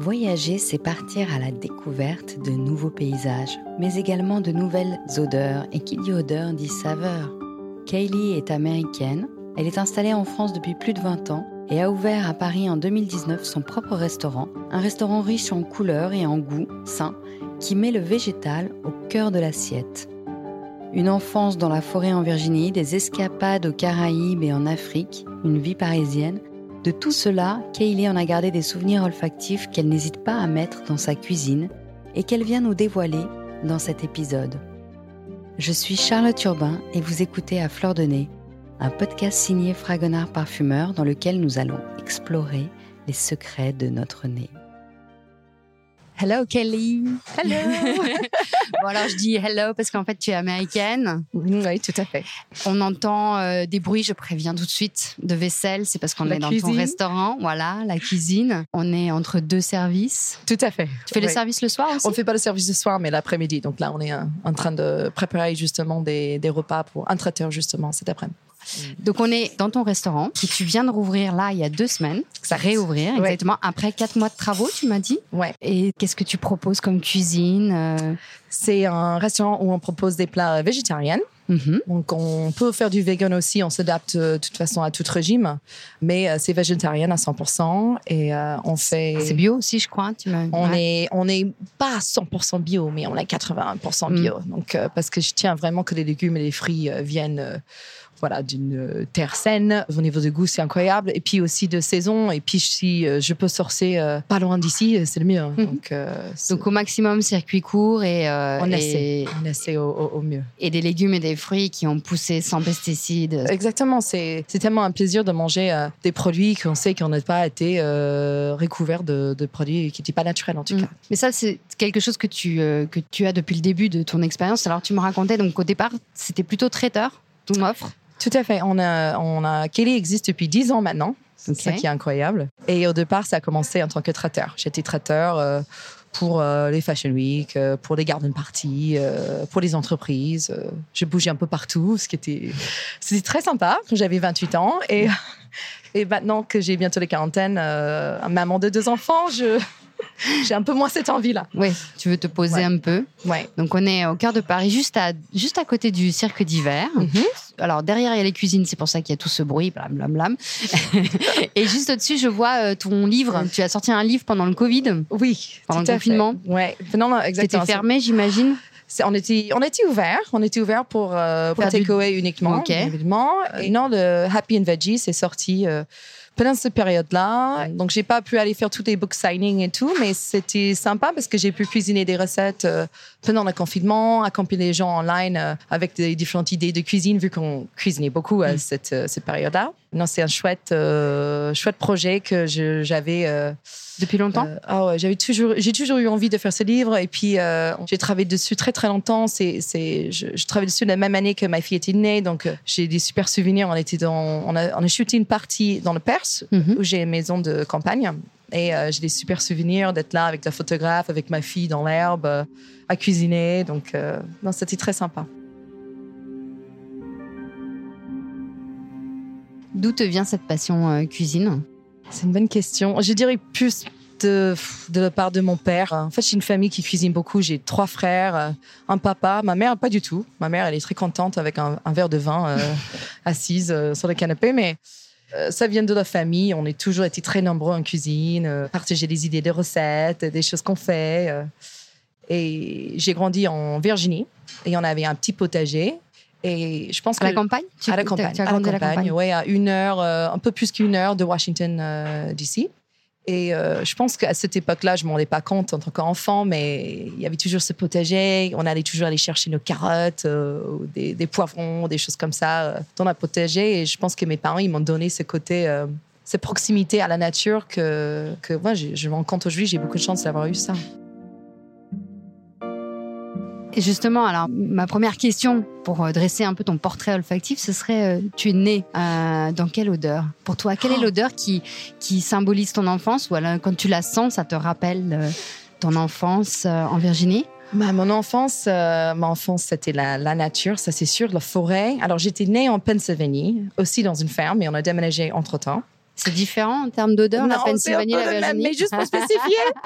Voyager, c'est partir à la découverte de nouveaux paysages, mais également de nouvelles odeurs. Et qui dit odeur dit saveur. Kaylee est américaine. Elle est installée en France depuis plus de 20 ans et a ouvert à Paris en 2019 son propre restaurant, un restaurant riche en couleurs et en goût, sain, qui met le végétal au cœur de l'assiette. Une enfance dans la forêt en Virginie, des escapades aux Caraïbes et en Afrique, une vie parisienne, de tout cela, Kaylee en a gardé des souvenirs olfactifs qu'elle n'hésite pas à mettre dans sa cuisine et qu'elle vient nous dévoiler dans cet épisode. Je suis Charlotte Urbain et vous écoutez à Fleur de Nez, un podcast signé Fragonard Parfumeur dans lequel nous allons explorer les secrets de notre nez. Hello Kelly. Hello. bon alors je dis hello parce qu'en fait tu es américaine. Oui, tout à fait. On entend euh, des bruits, je préviens tout de suite, de vaisselle. C'est parce qu'on est dans ton restaurant. Voilà, la cuisine. On est entre deux services. Tout à fait. Tu fais le service le soir aussi On ne fait pas le service le soir, mais l'après-midi. Donc là, on est en train de préparer justement des, des repas pour un traiteur justement cet après-midi. Mm. Donc, on est dans ton restaurant que tu viens de rouvrir là il y a deux semaines. Ça réouvrir exactement après quatre mois de travaux, tu m'as dit. Ouais. Et qu'est-ce que tu proposes comme cuisine euh? C'est un restaurant où on propose des plats végétariens. Mm-hmm. Donc, on peut faire du vegan aussi. On s'adapte euh, de toute façon à tout régime. Mais euh, c'est végétarien à 100%. Et on fait. C'est bio aussi, je crois. Tu on est, on n'est pas à 100% bio, mais on est 80% bio. Mm. Donc, parce que je tiens vraiment que les légumes et les fruits viennent voilà, d'une euh, terre saine. Au niveau de goût, c'est incroyable. Et puis aussi de saison. Et puis si euh, je peux sourcer euh, pas loin d'ici, c'est le mieux. Hein. Mhm. Donc, au maximum circuit court et on essaie, on essaie au, mieux. Et des légumes et des fruits qui ont poussé sans pesticides. Exactement. C'est tellement un plaisir de manger des produits qu'on sait qu'on n'a pas été recouverts de, produits qui n'étaient pas naturels en tout mhm. cas. Mais ça, c'est quelque chose que tu que tu as depuis le début de ton expérience. Alors tu me racontais donc au départ, c'était plutôt traiteur ton offre. Tout à fait. On a, on a, Kelly existe depuis 10 ans maintenant. C'est ça qui est incroyable. Et au départ, ça a commencé en tant que traiteur. J'étais traiteur euh, pour euh, les Fashion Week, euh, pour les garden parties, pour les entreprises. je bougeais un peu partout, ce qui était, c'était très sympa quand j'avais 28 ans. Et, et maintenant que j'ai bientôt les quarantaines, maman de deux enfants, je, j'ai un peu moins cette envie-là. Oui, tu veux te poser un peu. Ouais. Donc on est au cœur de Paris, juste à, juste à côté du cirque d'hiver. Mhm. Alors derrière il y a les cuisines, c'est pour ça qu'il y a tout ce bruit, blam blam blam. Et juste au-dessus, je vois euh, ton livre. Tu as sorti un livre pendant le Covid. Oui. Pendant le confinement. Fait. Ouais. Non, non, exactement. C'était fermé, j'imagine. On était, on était ouvert, on était ouvert pour, euh, pour takeaway uniquement, évidemment. Et non, le Happy and Veggie, c'est sorti euh, pendant cette période-là. Donc, j'ai pas pu aller faire tous les book signings et tout, mais c'était sympa parce que j'ai pu cuisiner des recettes euh, pendant le confinement, accompagner les gens online euh, avec des différentes idées de cuisine, vu qu'on cuisinait beaucoup à mm. cette, euh, cette période-là. Non, c'est un chouette, chouette projet que j'avais. Depuis longtemps? Ah ouais, j'avais toujours, j'ai toujours eu envie de faire ce livre et puis j'ai travaillé dessus très très longtemps. C'est, c'est, je, je travaille dessus la même année que ma fille était née, donc j'ai des super souvenirs. On était dans, on a, on a shooté une partie dans le Perse Mhm. où j'ai une maison de campagne. Et euh, j'ai des super souvenirs d'être là avec la photographe, avec ma fille dans l'herbe, euh, à cuisiner. Donc, euh, non, c'était très sympa. D'où te vient cette passion cuisine? C'est une bonne question. Je dirais plus de, de la part de mon père. En fait, j'ai une famille qui cuisine beaucoup. J'ai trois frères, un papa. Ma mère, pas du tout. Ma mère, elle est très contente avec un, un verre de vin assise sur le canapé. Mais euh, ça vient de la famille. On a toujours été très nombreux en cuisine, euh, partager des idées de recettes, des choses qu'on fait. Euh. et j'ai grandi en Virginie et on avait un petit potager. Et je pense à la campagne? À la campagne. à la campagne, oui, à une heure, un peu plus qu'une heure de Washington DC. Et euh, je pense qu'à cette époque-là, je m'en rendais pas compte en tant qu'enfant, mais il y avait toujours ce potager. On allait toujours aller chercher nos carottes, euh, des, poivrons, des choses comme ça euh, dans le potager. Et je pense que mes parents, ils m'ont donné ce côté, cette proximité à la nature que, que moi, je, je me rends compte aujourd'hui, j'ai beaucoup de chance d'avoir eu ça. Et justement, alors ma première question pour euh, dresser un peu ton portrait olfactif, ce serait euh, tu es né euh, dans quelle odeur? Pour toi, quelle est oh. l'odeur qui qui symbolise ton enfance? Ou alors quand tu la sens, ça te rappelle ton enfance en Virginie? Bah, mon enfance, ma enfance, c'était la, la, nature, ça c'est sûr, la forêt. Alors j'étais née en Pennsylvanie, aussi dans une ferme, et on a déménagé entre temps. C'est différent en termes d'odeur, la Pennsylvanie, la Virginie. mais juste pour spécifier.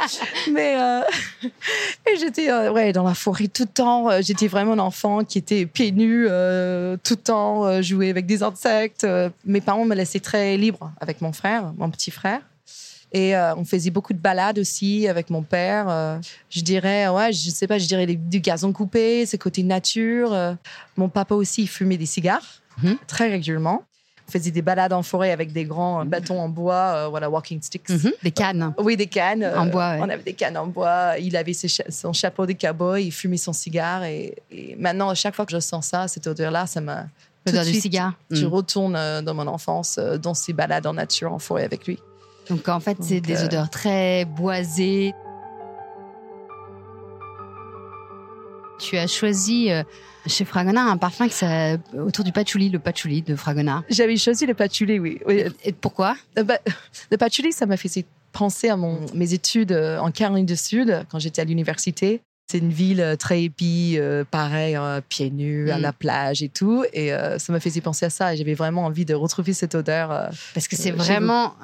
mais euh, et j'étais euh, ouais dans la forêt tout le temps. Euh, j'étais vraiment un enfant qui était pieds nus tout le temps, jouer avec des insectes. Mes parents me laissaient très libre avec mon frère, mon petit frère. Et on faisait beaucoup de balades aussi avec mon père. je dirais, ouais, je sais pas, je dirais du gazon coupé, ce côté nature. mon papa aussi, il fumait des cigares mhm. très régulièrement faisait des balades en forêt avec des grands bâtons en bois, euh, voilà, walking sticks. Mhm. Des cannes. Oui, des cannes. En bois. On avait des cannes en bois. Il avait son chapeau de cowboy, il fumait son cigare. Et, maintenant, à chaque fois que je sens ça, cette odeur-là, ça m'a. L'odeur du cigare. Je mm. retourne euh, dans mon enfance, euh, dans ces balades en nature, en forêt avec lui. Donc en fait, c'est des odeurs très boisées. Tu as choisi chez Fragonard, un parfum qui autour du patchouli, le patchouli de Fragonard. J'avais choisi le patchouli, oui. Et pourquoi? Euh, bah, Le patchouli, ça m'a fait penser à mon, mes études euh, en Caroline du Sud quand j'étais à l'université. C'est une ville euh, très épi, euh, pareil, hein, pieds nus, à mm. la plage et tout. Et euh, ça m'a fait penser à ça. Et j'avais vraiment envie de retrouver cette odeur. Parce que c'est vraiment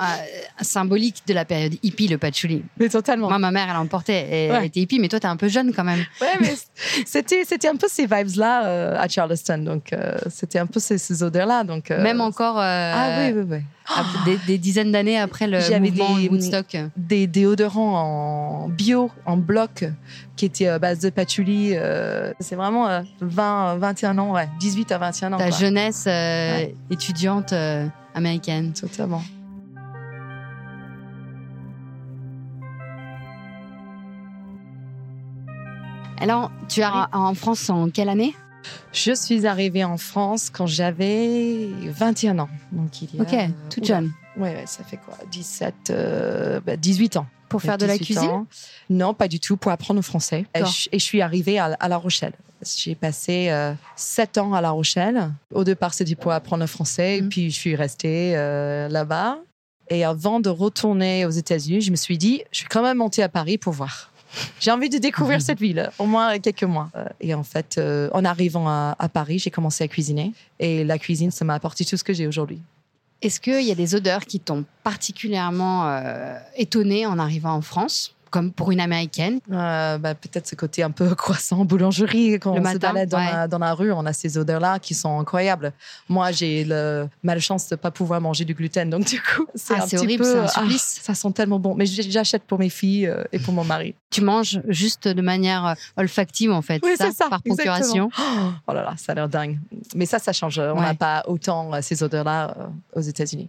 symbolique de la période hippie, le patchouli. Mais totalement. Moi, ma mère, elle en portait. Elle était hippie, mais toi, t'es un peu jeune quand même. Ouais, mais c'était, c'était un peu ces vibes-là à Charleston. Donc, c'était un peu ces, odeurs-là. Donc, même encore. ah oui, oui, oui. Des, dizaines d'années après le mouvement des, Woodstock. Des déodorants en bio, en bloc, qui étaient à base de patchouli. Euh, c'est vraiment 20, euh, 21 ans, ouais, 18 à 21 ans. Ta jeunesse euh, étudiante américaine. Totalement. Alors, tu es en France en quelle année? Je suis arrivée en France quand j'avais 21 ans. Donc il y a, ok, toute jeune. Oui, ouais, ça fait quoi? 17, 18 euh, bah, ans. Pour faire de la cuisine Non, pas du tout, pour apprendre le français. Et je, suis arrivée à, La Rochelle. J'ai passé 7 euh, ans à La Rochelle. Au départ, c'était pour apprendre le français, et mhm. puis je suis restée euh, là-bas. Et avant de retourner aux États-Unis, je me suis dit, je vais quand même monter à Paris pour voir. J'ai envie de découvrir cette ville, au moins quelques mois. Euh, et en fait, euh, en arrivant à, Paris, j'ai commencé à cuisiner. Et la cuisine, ça m'a apporté tout ce que j'ai aujourd'hui. Est-ce qu'il y a des odeurs qui t'ont particulièrement euh, étonné en arrivant en France? Comme pour une américaine euh, bah, Peut-être ce côté un peu croissant, boulangerie. Quand on se balade dans, la, rue, on a ces odeurs-là qui sont incroyables. Moi, j'ai le malchance de ne pas pouvoir manger du gluten. Donc, du coup, c'est ah, un petit horrible, peu. Un ah, ça sent tellement bon. Mais j'achète pour mes filles euh, et pour mon mari. Tu manges juste de manière euh, olfactive, en fait. Oui, c'est ça, Par procuration? Oh là là, ça a l'air dingue. Mais ça, ça change. On n'a pas autant ces odeurs-là aux États-Unis.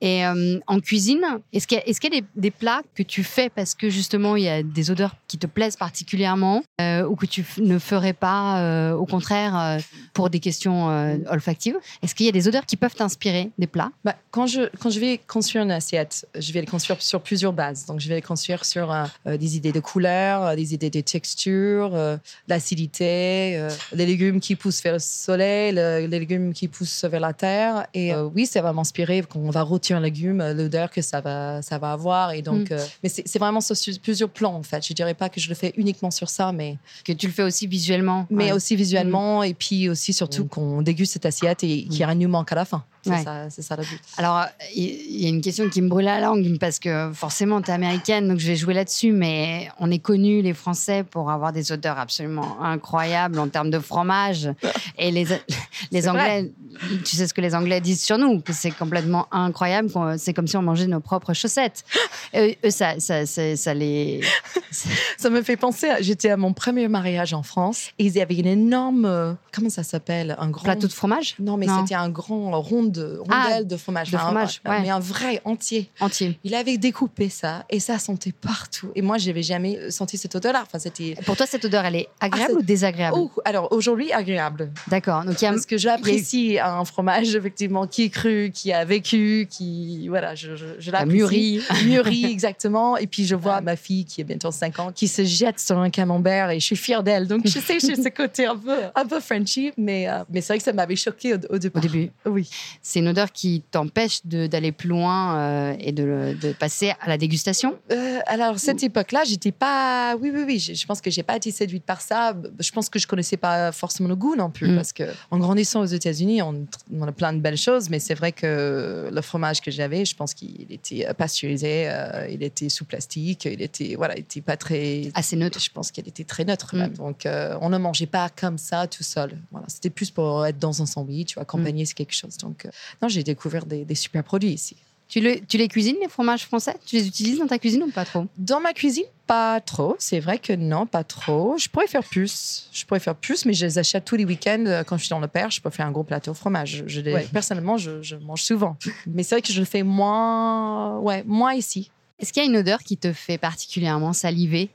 Et euh, en cuisine, est-ce qu'il y a, des, plats que tu fais parce que justement il y a des odeurs qui te plaisent particulièrement euh, ou que tu ne ferais pas euh, au contraire pour des questions olfactives? Est-ce qu'il y a des odeurs qui peuvent t'inspirer des plats? Bah, quand, je, quand vais construire une assiette, je vais le construire sur plusieurs bases. Donc je vais le construire sur des idées de couleurs, des idées de texture, l'acidité, les légumes qui poussent vers le soleil, les légumes qui poussent vers la terre. Et oui, ça va m'inspirer quand on va un légume, euh, l'odeur que ça va, ça va avoir. Et donc, mm. euh, mais c'est vraiment sur plusieurs plans, en fait. Je dirais pas que je le fais uniquement sur ça, mais. Que tu le fais aussi visuellement. Mais aussi visuellement, mm. et puis aussi, surtout, mm. qu'on déguste cette assiette et qu'il y a un nous manque à la fin. C'est ça, le but. Alors, il y a une question qui me brûle la langue parce que forcément, tu es américaine, donc je vais jouer là-dessus, mais on est connus, les Français, pour avoir des odeurs absolument incroyables en termes de fromage. Et les, les Anglais, tu sais ce que les Anglais disent sur nous, que c'est complètement incroyable, c'est comme si on mangeait nos propres chaussettes. eux, ça, ça, ça, les. ça me fait penser, j'étais à mon premier mariage en France et il y avait une énorme. Euh, comment ça s'appelle Un grand. Plateau de fromage? Non, mais c'était un grand rond de rondelles ah, de fromage. De fromage, un, Mais un vrai entier. Entier. Il avait découpé ça et ça sentait partout. Et moi, j'avais jamais senti cette odeur-là. Enfin, c'était. Pour toi, cette odeur, elle est agréable ah, ou désagréable? Oh, Alors aujourd'hui, agréable. D'accord. Donc il y a parce que j'apprécie un fromage effectivement qui est cru, qui a vécu, qui voilà, je, je, je l'apprécie. Mûri. Mûri, exactement. Et puis je vois ma fille qui est bientôt 5 ans qui se jette sur un camembert et je suis fière d'elle. Donc je sais, j'ai ce côté un peu un peu Frenchy, mais euh, mais c'est vrai que ça m'avait choqué au, au, début. Au début. Oui. C'est une odeur qui t'empêche d'aller plus loin euh, et de, de passer à la dégustation? Euh, alors, cette époque-là, j'étais pas. Oui, oui, oui. Je, je pense que j'ai pas été séduite par ça. Je pense que je connaissais pas forcément le goût non plus. Mm. Parce que en grandissant aux États-Unis, on, on a plein de belles choses, mais c'est vrai que le fromage que j'avais, je pense qu'il était pasteurisé, euh, il était sous plastique, il était. Voilà, il était pas très. Assez neutre. Je pense qu'il était très neutre Mm. même. Donc, on ne mangeait pas comme ça tout seul. Voilà, c'était plus pour être dans un sandwich ou accompagner quelque chose. Donc, non, j'ai découvert des, des super produits ici. Tu, le- tu les cuisines, les fromages français? Tu les utilises dans ta cuisine ou pas trop? Dans ma cuisine, pas trop. C'est vrai que non, pas trop. Je pourrais faire plus. Je pourrais faire plus, mais je les achète tous les week-ends euh, quand je suis dans le père. Je peux faire un gros plateau de fromage. Je, les- Ouais. Personnellement, je, je mange souvent. Mais c'est vrai que je le fais moins, ouais, moins ici. Est-ce qu'il y a une odeur qui te fait particulièrement saliver?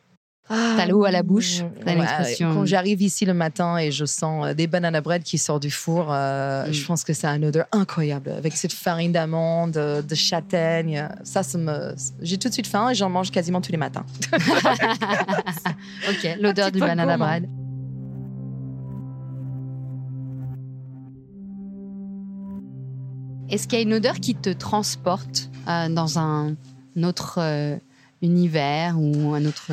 Ah, T'as l'eau à la bouche, t'as ouais. Quand j'arrive ici le matin et je sens euh, des banana bread qui sortent du four, euh, Mm. je pense que c'est une odeur incroyable avec cette farine d'amande, euh, de châtaigne. Ça, ça me, j'ai tout de suite faim et j'en mange quasiment tous les matins. Ok, l'odeur du banana gourmand. bread. Est-ce qu'il y a une odeur qui te transporte euh, dans un autre euh, univers ou un autre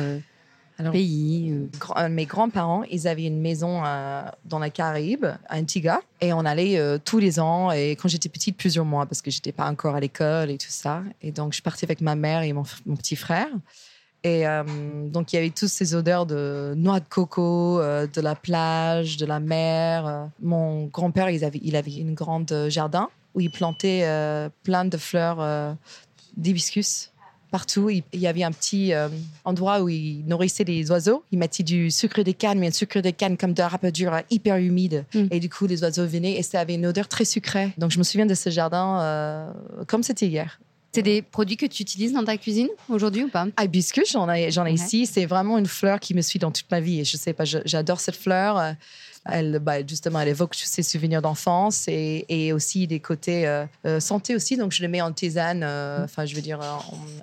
Alors, pays euh de mes grands-parents, ils avaient une maison euh, dans la Caraïbe, à Antigua, et on allait euh, tous les ans. Et quand j'étais petite, plusieurs mois, parce que j'étais pas encore à l'école et tout ça. Et donc, je partais avec ma mère et mon, petit frère. Et euh, donc, il y avait toutes ces odeurs de noix de coco, euh, de la plage, de la mer. euh. Mon grand-père, il avait, il avait une grande euh, jardin où il plantait euh, plein de fleurs euh, d'hibiscus partout. Il il y avait un petit euh, endroit où il nourrissait les oiseaux. Il mettait du sucre de canne, mais un sucre de canne comme de râpeur hyper humide. Mm. Et du coup, les oiseaux venaient et ça avait une odeur très sucrée. Donc, je me souviens de ce jardin euh, comme c'était hier. C'est des produits que tu utilises dans ta cuisine aujourd'hui ou pas? Hibiscus, j'en ai, j'en ai Ouais. ici. C'est vraiment une fleur qui me suit dans toute ma vie. Et je sais pas, j'adore cette fleur. Elle, bah, justement, elle évoque ces souvenirs d'enfance et, et aussi des côtés euh, euh, santé aussi. Donc, je le mets en tisane, euh, enfin, je veux dire, en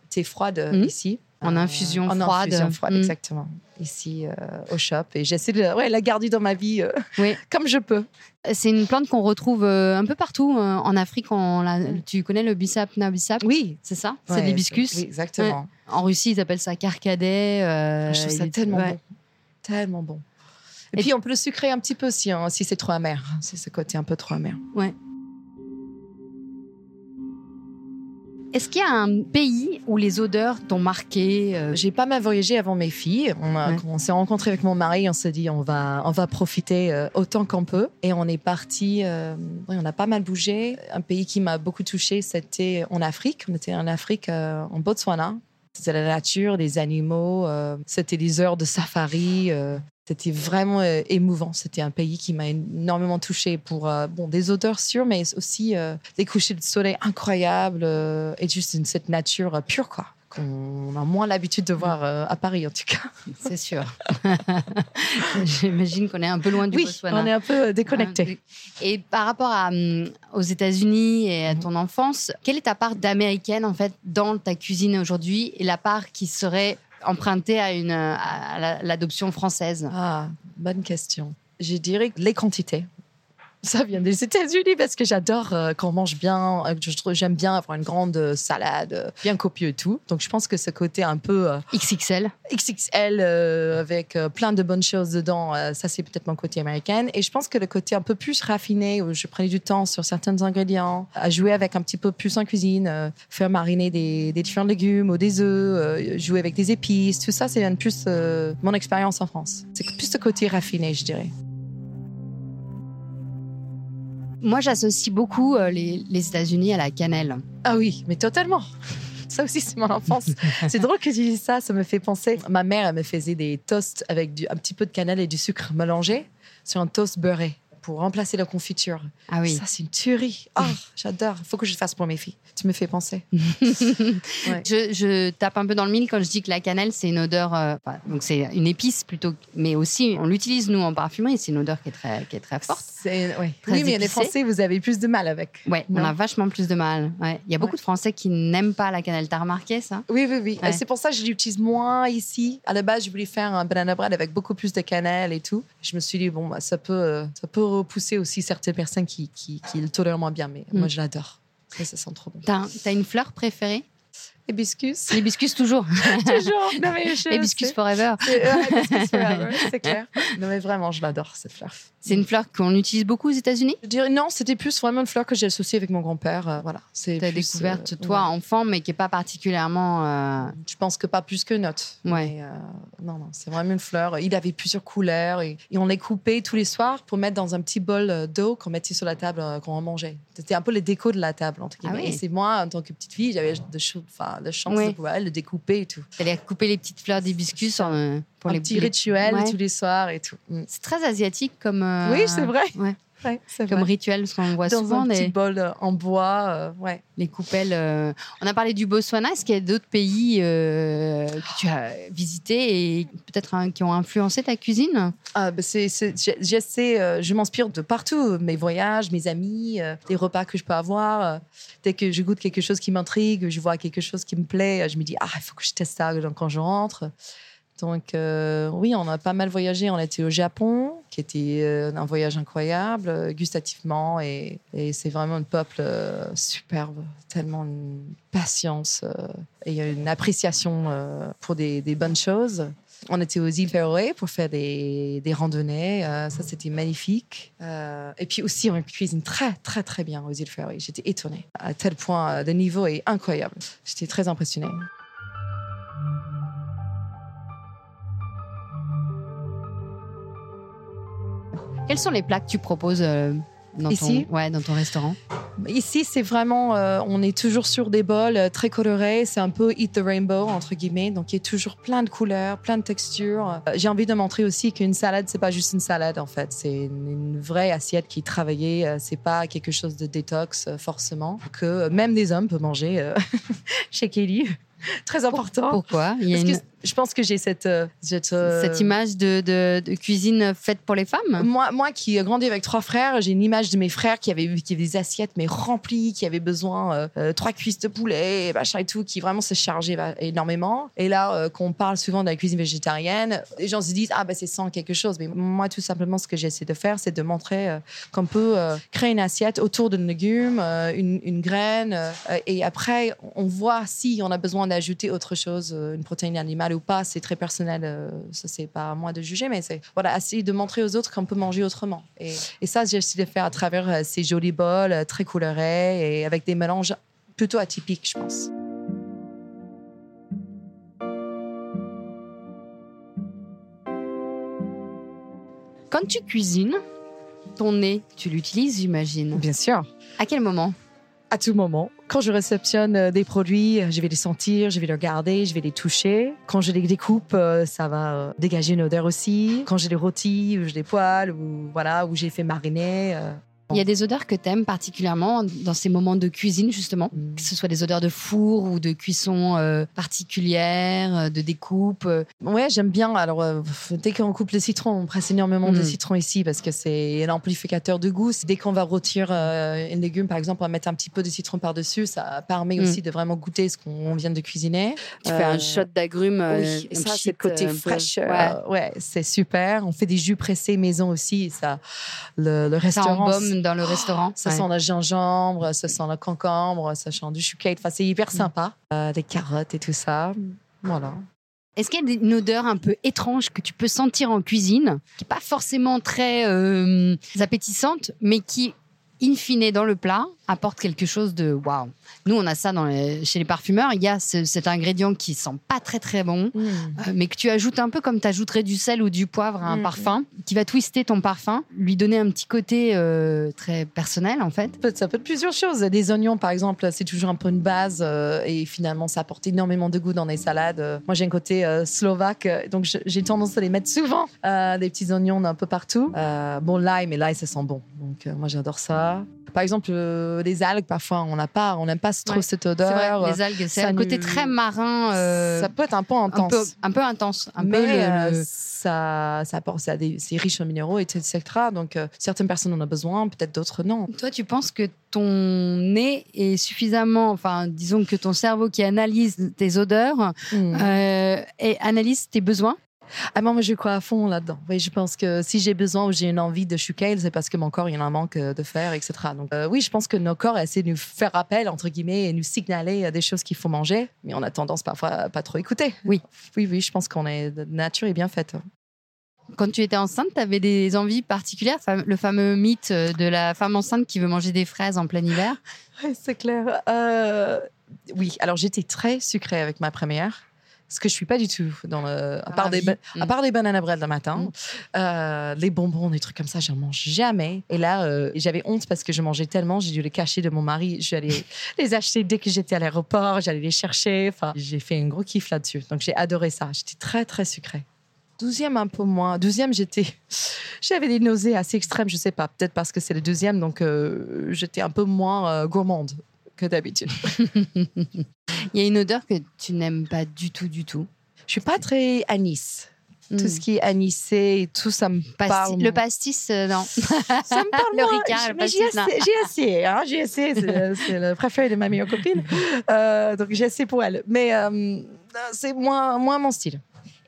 thé froide Mhm. ici. En infusion en froide. infusion froide, Mhm. exactement. Ici, euh, au shop. Et j'essaie de ouais, la garder dans ma vie euh, Oui. comme je peux. C'est une plante qu'on retrouve euh, un peu partout en Afrique. on la- tu connais le bissap bissap? Oui. C'est ça? C'est Ouais, l'hibiscus? Oui, exactement. En Russie, ils appellent ça carcadet. euh, je trouve ça tellement bon. Tellement bon. Et, Et- puis, on peut le sucrer un petit peu aussi, hein, si c'est trop amer. C'est ce côté un peu trop amer. Est-ce qu'il y a un pays où les odeurs t'ont marqué euh, J'ai pas mal voyagé avant mes filles. On, Ouais. s'est rencontrés avec mon mari. On s'est dit on va on va profiter euh, autant qu'on peut. Et on est parti. euh, on a pas mal bougé. Un pays qui m'a beaucoup touché, c'était en Afrique. On était en Afrique, euh, en Botswana. C'était la nature, les animaux. euh, c'était des heures de safari. euh, c'était vraiment euh, émouvant. C'était un pays qui m'a énormément touché pour bon des odeurs sûres, mais aussi des couchers de soleil incroyables et juste cette nature pure quoi qu'on a moins l'habitude de voir euh, à Paris en tout cas. C'est sûr. J'imagine qu'on est un peu loin du oui, Botswana. on est un peu euh, déconnecté. Et par rapport à, hum, aux États-Unis et à ton enfance, quelle est ta part d'américaine en fait dans ta cuisine aujourd'hui et la part qui serait empruntée à une à la- l'adoption française? Ah, bonne question. Je dirais les quantités. Ça vient des États-Unis parce que j'adore euh, qu'on mange bien. euh, J'aime bien avoir une grande euh, salade, euh, bien copieux et tout. Donc je pense que ce côté un peu euh, XXL. XXL euh, avec plein de bonnes choses dedans, ça c'est peut-être mon côté américain. Et je pense que le côté un peu plus raffiné, où je prenais du temps sur certains ingrédients, à jouer avec un petit peu plus en cuisine, faire mariner des, des différents légumes ou des œufs, jouer avec des épices, tout ça c'est plus mon expérience en France. C'est plus ce côté raffiné, je dirais. Moi, j'associe beaucoup euh, les, États-Unis à la cannelle. Ah oui, mais totalement. Ça aussi, c'est mon enfance. c'est drôle que tu dises ça, ça me fait penser. Ma mère, elle me faisait des toasts avec un petit peu de cannelle et du sucre mélangé sur un toast beurré pour remplacer la confiture. Ah oui. Ça, c'est une tuerie. Ah, j'adore. Il faut que je le fasse pour mes filles. Tu me fais penser. Ouais. je, je tape un peu dans le mille quand je dis que la cannelle, c'est une odeur. euh, donc, c'est une épice plutôt. Mais aussi, on l'utilise, nous, en parfumerie. C'est une odeur qui est très, qui est très forte. C'est- ouais. Très Oui, mais les. Français, vous avez plus de mal avec. Ouais, on a vachement plus de mal. Ouais. Il y a beaucoup de Français qui n'aiment pas la cannelle. T'as remarqué ça? Oui, oui, oui. C'est pour ça que je l'utilise moins ici. À la base, je voulais faire un banana bread avec beaucoup plus de cannelle et tout. Je me suis dit, bon, bah, ça, peut, euh, ça peut repousser aussi certaines personnes qui, qui, qui le tolèrent moins bien. Mais moi, Mm. je l'adore. Ça, ça sent trop bon. T'as t'as une fleur préférée? Hibiscus. L'hibiscus toujours. Toujours. Non, mais je Hibiscus forever. C'est ouais, hibiscus forever, c'est clair. Non, mais vraiment, je l'adore, cette fleur. C'est une fleur qu'on utilise beaucoup aux États-Unis? Je dirais non, c'était plus vraiment une fleur que j'ai associée avec mon grand-père. euh, voilà, c'est T'as plus, découverte, euh, toi, ouais. enfant, mais qui n'est pas particulièrement. euh, Je pense que pas plus que notre. Ouais. Mais, euh, non, non, c'est vraiment une fleur. Il avait plusieurs couleurs et, et on les coupait tous les soirs pour mettre dans un petit bol d'eau qu'on mettait sur la table quand on mangeait. C'était un peu les décos de la table, entre guillemets. Ah oui. Et c'est moi, en tant que petite fille, j'avais de, ch- enfin, de chance Oui. de pouvoir le découper et tout. T'allais couper les petites fleurs d'hibiscus euh, pour un les petit les- rituel Ouais. tous les soirs et tout. Mm. C'est très asiatique comme. euh, Oui, c'est vrai. ouais. Ouais, Comme vrai. rituel, parce qu'on voit Dans souvent un petit des, bol euh, en bois, euh, ouais. les coupelles. euh, On a parlé du Botswana. Est-ce qu'il y a d'autres pays que tu as visités et peut-être hein, qui ont influencé ta cuisine? Ah, bah, c'est, c'est- je- j'essaie, je m'inspire de partout, mes voyages, mes amis, les repas que je peux avoir. dès que je goûte quelque chose qui m'intrigue, je vois quelque chose qui me plaît, je me dis ah il faut que je teste ça quand je rentre. Donc euh, oui, on a pas mal voyagé. On était au Japon, qui était euh, un voyage incroyable, euh, gustativement, et, c'est vraiment un peuple superbe, tellement une patience et une appréciation pour des, bonnes choses. On était aux îles Féroé pour faire des, des randonnées. ça, c'était magnifique. Et puis aussi, on cuisine très, très, très bien aux îles Féroé. J'étais étonnée. À tel point, le niveau est incroyable. J'étais très impressionnée. Quels sont les plats que tu proposes euh, dans, Ici ton, ouais, dans ton restaurant? Ici, c'est vraiment, euh, on est toujours sur des bols euh, très colorés. C'est un peu eat the rainbow entre guillemets. Donc il y a toujours plein de couleurs, plein de textures. Euh, J'ai envie de montrer aussi qu'une salade, c'est pas juste une salade en fait. C'est une, une vraie assiette qui est travaillée. C'est pas quelque chose de détox forcément que même des hommes peuvent manger chez Kelly. Très important. Pourquoi? Il y a Parce que une- je pense que j'ai cette, euh, cette, euh, cette image de, de- de cuisine faite pour les femmes Moi, moi qui ai grandi avec trois frères, j'ai une image de mes frères qui avaient, qui avaient des assiettes mais remplies, qui avaient besoin euh, euh, trois cuisses de poulet, et machin et tout, qui vraiment se chargeaient énormément. Et là, euh, qu'on parle souvent de la cuisine végétarienne, les gens se disent ah ben c'est sans quelque chose. Mais moi, tout simplement, ce que j'essaie de faire, c'est de montrer euh, qu'on peut créer une assiette autour d'un légume, une, une graine, et après on voit si on a besoin d'ajouter autre chose, une protéine animale ou pas. C'est très personnel. euh, ça c'est pas à moi de juger, mais c'est voilà essayer de montrer aux autres qu'on peut manger autrement. Et, et ça, j'essaie de faire à travers euh, ces jolis bols euh, très colorés et avec des mélanges plutôt atypiques, je pense. Quand tu cuisines, ton nez, tu l'utilises, j'imagine. Bien sûr. À quel moment? À tout moment. Quand je réceptionne euh, des produits, euh, je vais les sentir, je vais les regarder, je vais les toucher. Quand je les découpe, euh, ça va dégager une odeur aussi. Quand je les rôtis, je les poêle, ou voilà, ou j'ai fait mariner. Il y a des odeurs que tu aimes particulièrement dans ces moments de cuisine, justement Mm. Que ce soit des odeurs de four ou de cuisson euh, particulière, euh, de découpe. euh. Ouais, j'aime bien. Alors, euh, dès qu'on coupe le citron, on presse énormément de Mm. citron ici parce que c'est un amplificateur de goût. Dès qu'on va rôtir euh, un légume, par exemple, on va mettre un petit peu de citron par-dessus. Ça permet Mm. aussi de vraiment goûter ce qu'on vient de cuisiner. Tu fais un shot d'agrumes. euh, oui, ça, c'est le côté euh, fraîcheur. Ouais. Ouais, c'est super. On fait des jus pressés maison aussi. Ça, le, le Ça dans le restaurant. Ça Ouais. sent le gingembre, ça sent le concombre, ça sent du chouquette. Enfin, c'est hyper sympa. Euh, des carottes et tout ça. Voilà. Est-ce qu'il y a une odeur un peu étrange que tu peux sentir en cuisine, qui n'est pas forcément très euh, appétissante, mais qui, in fine, dans le plat, apporte quelque chose de waouh Nous, on a ça dans les- chez les parfumeurs. Il y a ce- cet ingrédient qui sent pas très très bon, Mm. euh, mais que tu ajoutes un peu comme tu ajouterais du sel ou du poivre à un Mm. parfum, qui va twister ton parfum, lui donner un petit côté euh, très personnel en fait. Ça peut- Ça peut être plusieurs choses. Des oignons, par exemple, c'est toujours un peu une base euh, et finalement, ça apporte énormément de goût dans les salades. Moi, j'ai un côté slovaque, donc j'ai tendance à les mettre souvent. Des petits oignons un peu partout. Bon, l'ail, mais l'ail, ça sent bon. Donc, moi, j'adore ça. Par exemple, euh, les algues, parfois, on n'a pas, on n'aime pas trop Ouais, cette odeur. vrai, les algues, c'est un côté très marin, euh, ça peut être un peu un, intense. peu, un peu intense. Un mais peu le- euh, le- ça, ça apporte, c'est riche en minéraux, etc. Donc, euh, certaines personnes en ont besoin, peut-être d'autres non. Toi, tu penses que ton nez est suffisamment, enfin, disons que ton cerveau qui analyse tes odeurs Mm. euh, et analyse tes besoins? Ah moi, je crois à fond là-dedans. Oui, je pense que si j'ai besoin ou j'ai une envie de chukel, c'est parce que mon corps, il en a un manque euh, de fer, etc. Donc euh, oui, je pense que nos corps essaient de nous faire appel, entre guillemets, et nous signaler euh, des choses qu'il faut manger, mais on a tendance parfois à pas trop écouter. Oui. Oui, oui, je pense qu'on est, nature est bien faite. Quand tu étais enceinte, tu avais des envies particulières Le fameux mythe de la femme enceinte qui veut manger des fraises en plein hiver? Oui, c'est clair. Euh, oui, alors j'étais très sucrée avec ma première ce que je suis pas du tout dans le, à part des à mm. part des bananes bread le matin, mm. euh, les bonbons, des trucs comme ça, j'en mange jamais. Et là, euh, j'avais honte parce que je mangeais tellement, j'ai dû les cacher de mon mari. J'allais les acheter dès que j'étais à l'aéroport, j'allais les chercher. Enfin, j'ai fait un gros kiff là-dessus. Donc j'ai adoré ça. J'étais très très sucrée. Douzième, un peu moins. Deuxième, j'étais, j'avais des nausées assez extrêmes. Je sais pas, peut-être parce que c'est le deuxième, donc euh, j'étais un peu moins gourmande que d'habitude. Il y a une odeur que tu n'aimes pas du tout, du tout. Je suis pas très anis. Tout ce hmm. qui est anisé et tout, ça me parle. Le pastis, euh, non. Ça me parle. le ricard, le pastis, J'ai essayé, hein, j'ai essayé. C'est le préféré de ma meilleure copine. Euh, donc j'ai essayé pour elle. Mais euh, c'est moins, moins mon style.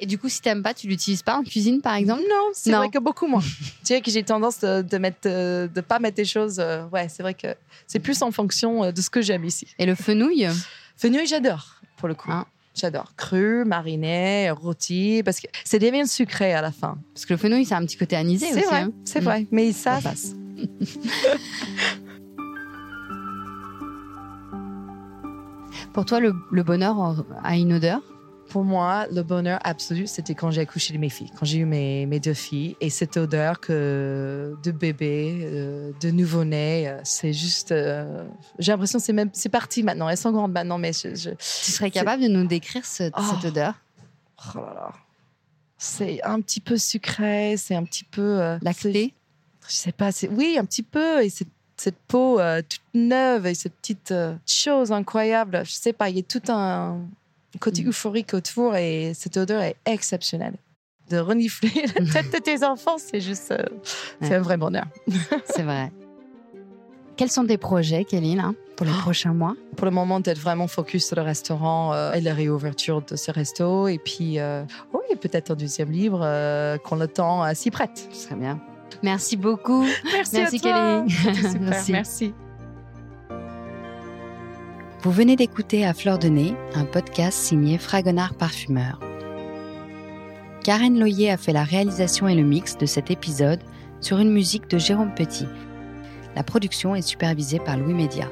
Et du coup, si tu n'aimes pas, tu l'utilises pas en cuisine, par exemple? Non, c'est vrai que beaucoup moins. tu sais que j'ai tendance de, de mettre, de pas mettre des choses. ouais, c'est vrai que c'est plus en fonction de ce que j'aime ici. Et le fenouil? Fenouil, j'adore, pour le coup. Ah. J'adore. Cru, mariné, rôti, parce que c'est des viandes sucrées à la fin. Parce que le fenouil, c'est un petit côté anisé aussi. Vrai, hein. C'est vrai, mais ça, ça passe. pour toi, le bonheur a une odeur? Pour moi, le bonheur absolu, c'était quand j'ai accouché de mes filles, quand j'ai eu mes, mes, deux filles. Et cette odeur que de bébé, euh, de nouveau-né, euh, c'est juste. Euh, j'ai l'impression que c'est même c'est parti maintenant. Elles sont grandes maintenant, mais je, tu serais capable de nous décrire cette oh. odeur? Oh là là. C'est un petit peu sucré, c'est un petit peu. Lacté? Je sais pas. Oui, un petit peu. Et c'est cette peau toute neuve et cette petite chose incroyable. Je sais pas, il y a tout un, côté mm. euphorique autour et cette odeur est exceptionnelle. De renifler la tête de tes enfants, c'est juste, euh, c'est un vrai bonheur. c'est vrai. Quels sont tes projets, Kelly, là, pour les oh. prochains mois? Pour le moment, d'être vraiment focus sur le restaurant euh, et la réouverture de ce resto. Et puis, euh, oui, peut-être un deuxième livre quand le temps s'y prête. Ce serait bien. Merci beaucoup. Merci, merci Kelly. Super, merci. Vous venez d'écouter À Fleur de Nez, un podcast signé Fragonard Parfumeur. Karen Loyer a fait la réalisation et le mix de cet épisode sur une musique de Jérôme Petit. La production est supervisée par Louis Média.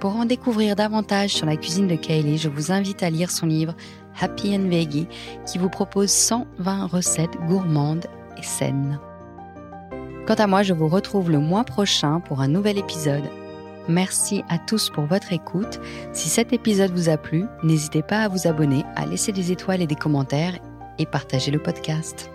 Pour en découvrir davantage sur la cuisine de Kaylee, je vous invite à lire son livre Happy and Veggie qui vous propose 120 recettes gourmandes et saines. Quant à moi, je vous retrouve le mois prochain pour un nouvel épisode Merci à tous pour votre écoute. Si cet épisode vous a plu, n'hésitez pas à vous abonner, à laisser des étoiles et des commentaires et partager le podcast.